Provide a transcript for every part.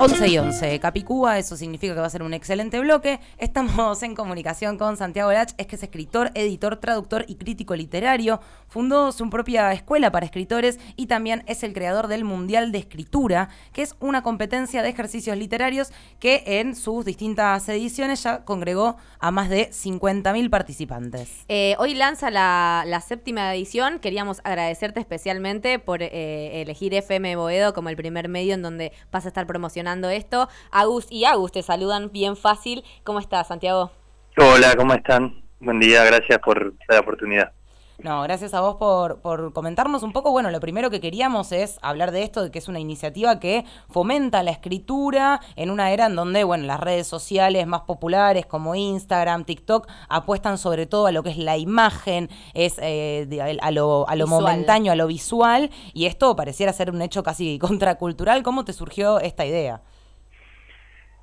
11 y 11, Capicúa, eso significa que va a ser un excelente bloque. Estamos en comunicación con Santiago Lach, es que es escritor, editor, traductor y crítico literario. Fundó su propia escuela para escritores y también es el creador del Mundial de Escritura, que es una competencia de ejercicios literarios que en sus distintas ediciones ya congregó a más de 50.000 participantes. Eh, hoy lanza la, séptima edición. Queríamos agradecerte especialmente por eh, elegir FM Boedo como el primer medio en donde vas a estar promocionando esto. Agus y Agus te saludan bien fácil. ¿Cómo estás, Santiago? Hola, ¿cómo están? Buen día, gracias por la oportunidad. No, gracias a vos por, por comentarnos un poco. Bueno, lo primero que queríamos es hablar de esto, de que es una iniciativa que fomenta la escritura en una era en donde, bueno, las redes sociales más populares como Instagram, TikTok, apuestan sobre todo a lo que es la imagen, es eh, a lo, a lo momentáneo, a lo visual, y esto pareciera ser un hecho casi contracultural. ¿Cómo te surgió esta idea?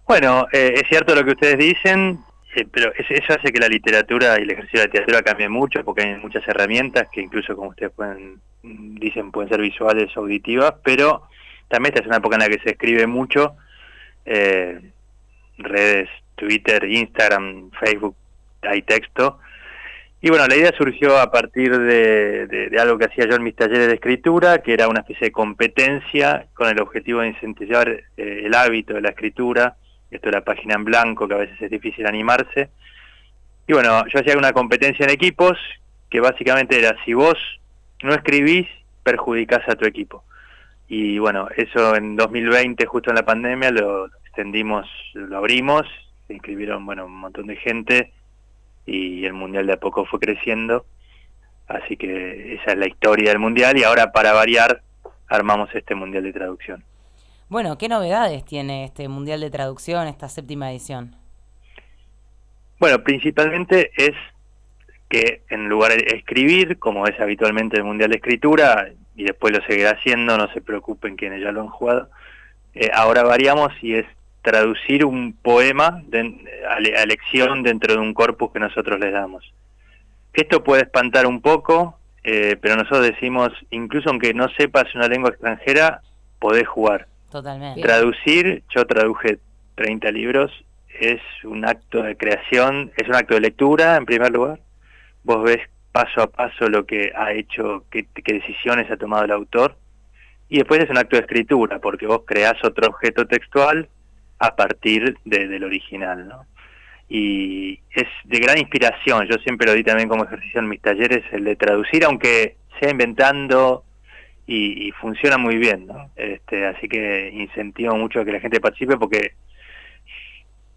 Bueno, eh, es cierto lo que ustedes dicen, pero eso hace que la literatura y el ejercicio de la literatura cambie mucho porque hay muchas herramientas que incluso como ustedes pueden dicen pueden ser visuales o auditivas, pero también esta es una época en la que se escribe mucho, eh, redes, Twitter, Instagram, Facebook, hay texto. Y bueno, la idea surgió a partir de, algo que hacía yo en mis talleres de escritura, que era una especie de competencia con el objetivo de incentivar eh, el hábito de la escritura, esto era página en blanco, que a veces es difícil animarse. Y bueno, yo hacía una competencia en equipos, que básicamente era si vos no escribís, perjudicás a tu equipo. Y bueno, eso en 2020, justo en la pandemia, lo extendimos, lo abrimos, se inscribieron bueno, un montón de gente y el Mundial de a poco fue creciendo. Así que esa es la historia del Mundial y ahora para variar armamos este Mundial de Traducción. Bueno, ¿qué novedades tiene este Mundial de Traducción, esta séptima edición? Bueno, principalmente es que en lugar de escribir, como es habitualmente el Mundial de Escritura, y después lo seguirá haciendo, no se preocupen quienes ya lo han jugado, eh, ahora variamos y es traducir un poema a, elección dentro de un corpus que nosotros les damos. Esto puede espantar un poco, eh, pero nosotros decimos, incluso aunque no sepas una lengua extranjera, podés jugar. Totalmente. Traducir, yo traduje 30 libros, es un acto de creación, es un acto de lectura en primer lugar. Vos ves paso a paso lo que ha hecho, qué, decisiones ha tomado el autor. Y después es un acto de escritura, porque vos creás otro objeto textual a partir del original, ¿no? Y es de gran inspiración, yo siempre lo di también como ejercicio en mis talleres, el de traducir, aunque sea inventando y, funciona muy bien, ¿no? Este, así que incentivo mucho que la gente participe porque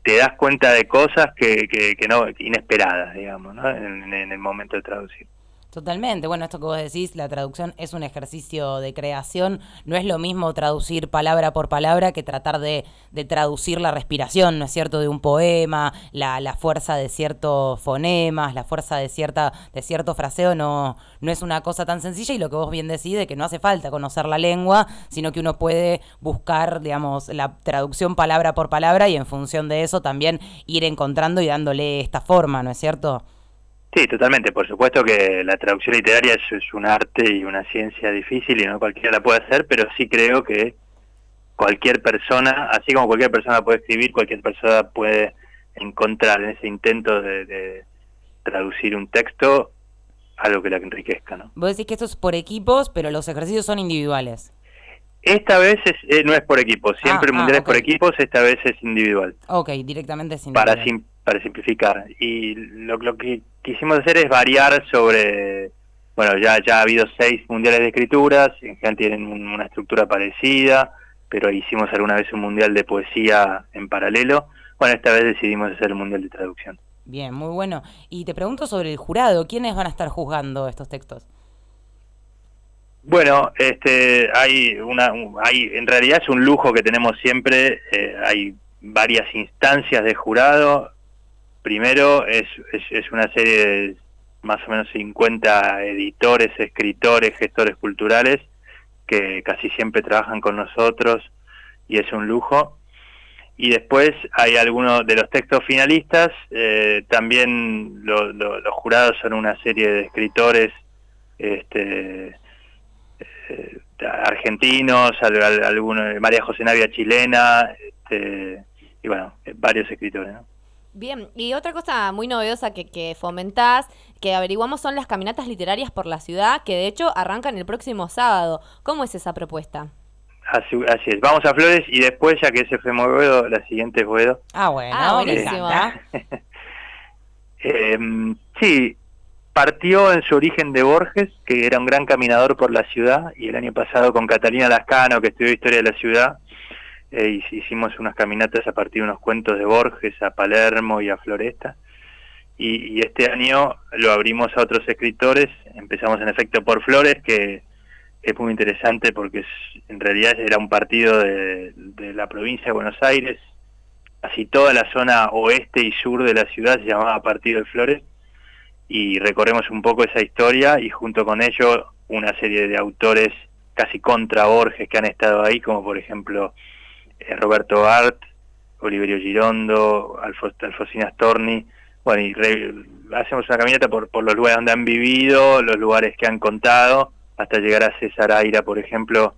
te das cuenta de cosas que, que, no inesperadas, digamos, ¿no? en el momento de traducir. Totalmente. Bueno, esto que vos decís, la traducción es un ejercicio de creación. No es lo mismo traducir palabra por palabra que tratar de, traducir la respiración, ¿no es cierto?, de un poema, la, la, fuerza de ciertos fonemas, la fuerza de cierta de cierto fraseo no, no es una cosa tan sencilla y lo que vos bien decís que no hace falta conocer la lengua, sino que uno puede buscar, digamos, la traducción palabra por palabra y en función de eso también ir encontrando y dándole esta forma, ¿no es cierto? Sí, totalmente. Por supuesto que la traducción literaria es, es, un arte y una ciencia difícil y no cualquiera la puede hacer, pero sí creo que cualquier persona, así como cualquier persona puede escribir, cualquier persona puede encontrar en ese intento de, traducir un texto algo que la enriquezca. ¿no? Vos decís que esto es por equipos, pero los ejercicios son individuales. Esta vez eh, no es por equipos, siempre el ah, mundial ah, es por equipos, esta vez es individual. Ok, directamente es individual. Para, para simplificar. Y lo, lo que quisimos hacer es variar sobre, bueno, ya, ya ha habido seis mundiales de escrituras, en general tienen una estructura parecida, pero hicimos alguna vez un mundial de poesía en paralelo. Bueno, esta vez decidimos hacer el mundial de traducción. Bien, muy bueno. Y te pregunto sobre el jurado, ¿quiénes van a estar juzgando estos textos? Bueno, este, hay una, hay, en realidad es un lujo que tenemos siempre. Eh, hay varias instancias de jurado. Primero es, es, una serie de más o menos 50 editores, escritores, gestores culturales que casi siempre trabajan con nosotros y es un lujo. Y después hay algunos de los textos finalistas, eh, también los jurados son una serie de escritores este, eh, argentinos, algunos, María José Navia chilena, este, y bueno, varios escritores. ¿no? Bien, y otra cosa muy novedosa que, que fomentás, que averiguamos son las caminatas literarias por la ciudad, que de hecho arrancan el próximo sábado. ¿Cómo es esa propuesta? Así, es, vamos a Flores y después, ya que ese fue Boedo, la siguiente es Boedo. Ah, bueno, ah, buenísimo. Em, sí, partió en su origen de Borges, que era un gran caminador por la ciudad, y el año pasado con Catalina Lascano, que estudió Historia de la Ciudad, eh, hicimos unas caminatas a partir de unos cuentos de Borges a Palermo y a Floresta. Y, este año lo abrimos a otros escritores. Empezamos en efecto por Flores, que, es muy interesante porque en realidad era un partido de, la provincia de Buenos Aires. Casi toda la zona oeste y sur de la ciudad se llamaba Partido de Flores. Y recorremos un poco esa historia y junto con ello una serie de autores casi contra Borges que han estado ahí, como por ejemplo eh, Roberto Art, Oliverio Girondo, Alfonsina Storni, bueno, y hacemos una caminata por, por los lugares donde han vivido, los lugares que han contado, hasta llegar a César Aira, por ejemplo,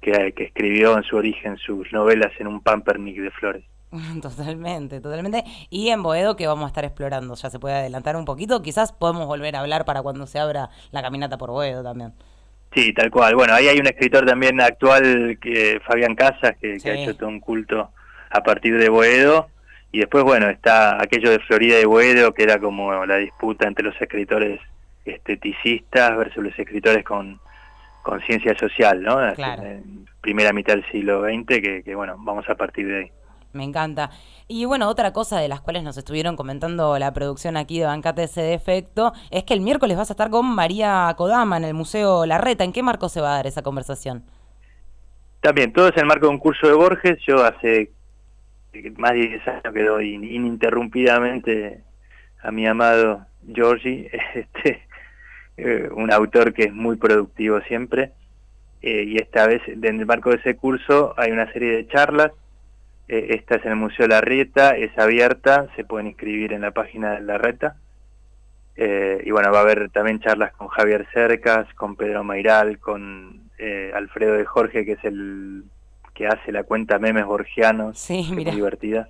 que, que, escribió en su origen sus novelas en un pampernick de flores. Totalmente, totalmente. Y en Boedo que vamos a estar explorando, ya se puede adelantar un poquito, quizás podemos volver a hablar para cuando se abra la caminata por Boedo también. Sí, tal cual. Bueno, ahí hay un escritor también actual, que Fabián Casas, que, ha hecho todo un culto a partir de Boedo. Y después, bueno, está aquello de Florida y Boedo, que era como la disputa entre los escritores esteticistas versus los escritores con conciencia social, ¿no? Claro. En primera mitad del siglo XX, que, que bueno, vamos a partir de ahí. Me encanta. Y bueno, otra cosa de las cuales nos estuvieron comentando la producción aquí de Bancate ese defecto es que el miércoles vas a estar con María Kodama en el Museo Larreta. ¿En qué marco se va a dar esa conversación? También, todo es en el marco de un curso de Borges. Yo hace más de 10 años que doy ininterrumpidamente a mi amado Giorgi, este, eh, un autor que es muy productivo siempre. Eh, y esta vez, en el marco de ese curso, hay una serie de charlas eh, esta es en el Museo Larreta, es abierta, se pueden inscribir en la página de Larreta. Eh, y bueno, va a haber también charlas con Javier Cercas, con Pedro Mairal, con eh, Alfredo de Jorge, que es el que hace la cuenta Memes Borgianos, sí, muy divertida.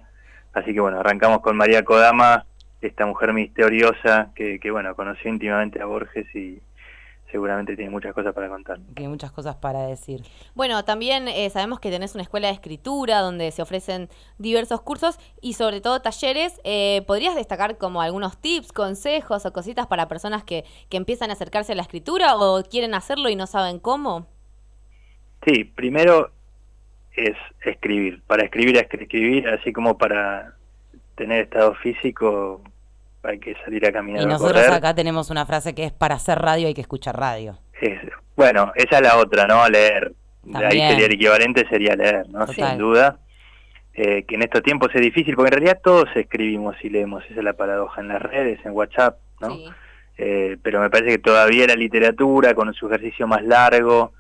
Así que bueno, arrancamos con María Kodama, esta mujer misteriosa que, que bueno, conoció íntimamente a Borges y, seguramente tiene muchas cosas para contar. Tiene muchas cosas para decir. Bueno, también eh, sabemos que tenés una escuela de escritura donde se ofrecen diversos cursos y sobre todo talleres. Eh, ¿Podrías destacar como algunos tips, consejos o cositas para personas que, que empiezan a acercarse a la escritura o quieren hacerlo y no saben cómo? Sí, primero es escribir. Para escribir es escribir, así como para tener estado físico hay que salir a caminar. Y nosotros acá tenemos una frase que es para hacer radio hay que escuchar radio. bueno, esa es la otra, ¿no? Leer. Ahí sería el equivalente, sería leer, ¿no? Sin duda. Eh, que en estos tiempos es difícil, porque en realidad todos escribimos y leemos, esa es la paradoja, en las redes, en WhatsApp, ¿no? Eh, pero me parece que todavía la literatura, con su ejercicio más largo,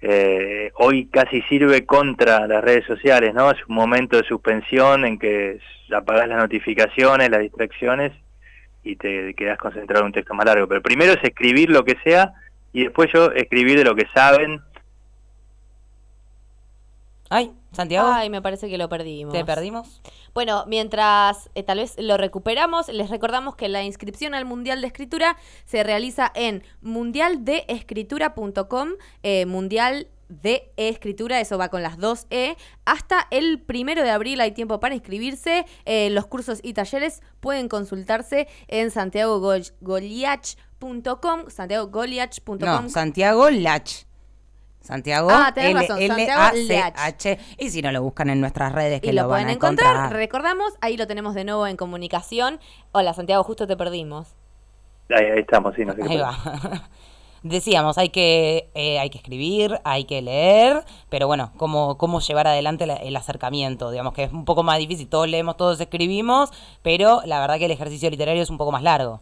eh, hoy casi sirve contra las redes sociales, ¿no? Es un momento de suspensión en que apagás las notificaciones, las distracciones y te quedas concentrado en un texto más largo. Pero primero es escribir lo que sea y después yo escribir de lo que saben. Ay, Santiago. Ay, me parece que lo perdimos. ¿Te perdimos? Bueno, mientras eh, tal vez lo recuperamos, les recordamos que la inscripción al Mundial de Escritura se realiza en mundialdeescritura.com, eh, mundial de escritura, eso va con las dos E. Hasta el primero de abril hay tiempo para inscribirse. Eh, los cursos y talleres pueden consultarse en santiagogoliach.com, santiagogoliach.com. No, Santiago Lach. Santiago ah, L, L A C H y si no lo buscan en nuestras redes que y lo, pueden encontrar. Recordamos, ahí lo tenemos de nuevo en comunicación. Hola Santiago, justo te perdimos. Ahí, estamos, sí, no sé Ahí va. decíamos, hay que, eh, hay que escribir, hay que leer, pero bueno, cómo, cómo llevar adelante el acercamiento, digamos que es un poco más difícil, todos leemos, todos escribimos, pero la verdad que el ejercicio literario es un poco más largo.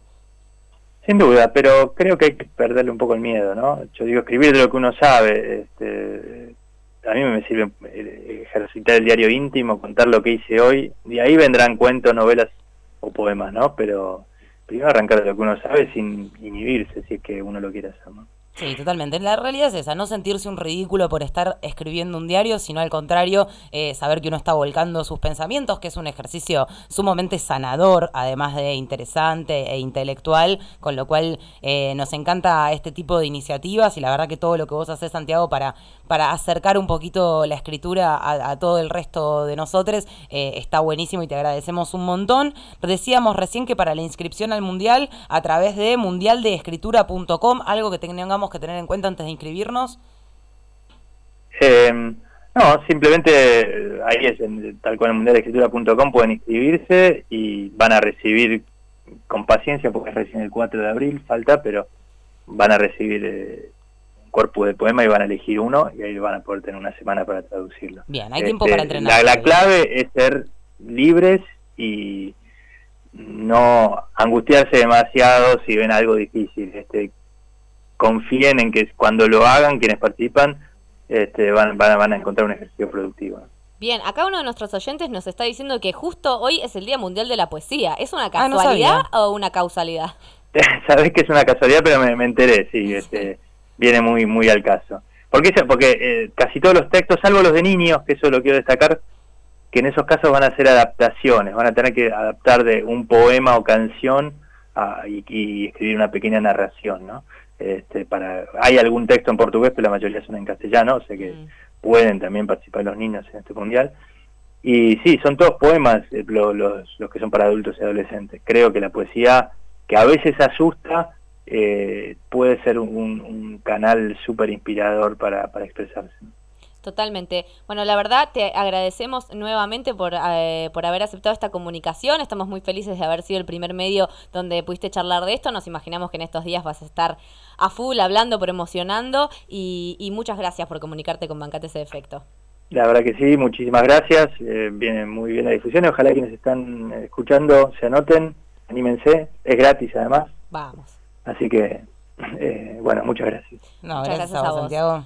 Sin duda, pero creo que hay que perderle un poco el miedo, ¿no? Yo digo, escribir de lo que uno sabe, este, a mí me sirve eh, ejercitar el diario íntimo, contar lo que hice hoy, y ahí vendrán cuentos, novelas o poemas, ¿no? Pero primero arrancar lo que uno sabe sin inhibirse, si es que uno lo quiere hacer. Sí, totalmente. La realidad es esa, no sentirse un ridículo por estar escribiendo un diario, sino al contrario, eh, saber que uno está volcando sus pensamientos, que es un ejercicio sumamente sanador, además de interesante e intelectual, con lo cual eh, nos encanta este tipo de iniciativas y la verdad que todo lo que vos haces, Santiago, para, para acercar un poquito la escritura a, todo el resto de nosotros, eh, está buenísimo y te agradecemos un montón. Decíamos recién que para la inscripción al Mundial, a través de mundialdeescritura.com, algo que tengamos que tener en cuenta antes de inscribirnos? Eh, no, simplemente eh, ahí es, tal cual en mundialescritura.com pueden inscribirse y van a recibir con paciencia, porque es recién el 4 de abril, falta, pero van a recibir eh, un cuerpo de poema y van a elegir uno y ahí van a poder tener una semana para traducirlo. Bien, hay tiempo para este, entrenar. La, la clave es ser libres y no angustiarse demasiado si ven algo difícil. Este, confíen en que cuando lo hagan, quienes participan, este, van, van, van a encontrar un ejercicio productivo. Bien, acá uno de nuestros oyentes nos está diciendo que justo hoy es el Día Mundial de la Poesía. ¿Es una ah, casualidad o una causalidad? Sabés que es una casualidad, pero me, enteré, sí, este, viene muy muy al caso. ¿Por qué? Porque eh, casi todos los textos, salvo los de niños, que eso lo quiero destacar, que en esos casos van a ser adaptaciones, van a tener que adaptar de un poema o canción y, y, escribir una pequeña narración, ¿no? Este, para, hay algún texto en portugués, pero la mayoría son en castellano, o sea que mm. pueden también participar los niños en este mundial. Y sí, son todos poemas eh, los, los, que son para adultos y adolescentes. Creo que la poesía, que a veces asusta, eh, puede ser un, un canal súper inspirador para, para expresarse. Totalmente. Bueno, la verdad te agradecemos nuevamente por, eh, por haber aceptado esta comunicación. Estamos muy felices de haber sido el primer medio donde pudiste charlar de esto. Nos imaginamos que en estos días vas a estar a full hablando, promocionando y, y muchas gracias por comunicarte con Bancate ese efecto. La verdad que sí, muchísimas gracias. Eh, viene muy bien la difusión. Ojalá quienes están escuchando se anoten, anímense. Es gratis además. Vamos. Así que, eh, bueno, muchas gracias. No, gracias, a, vos, Santiago.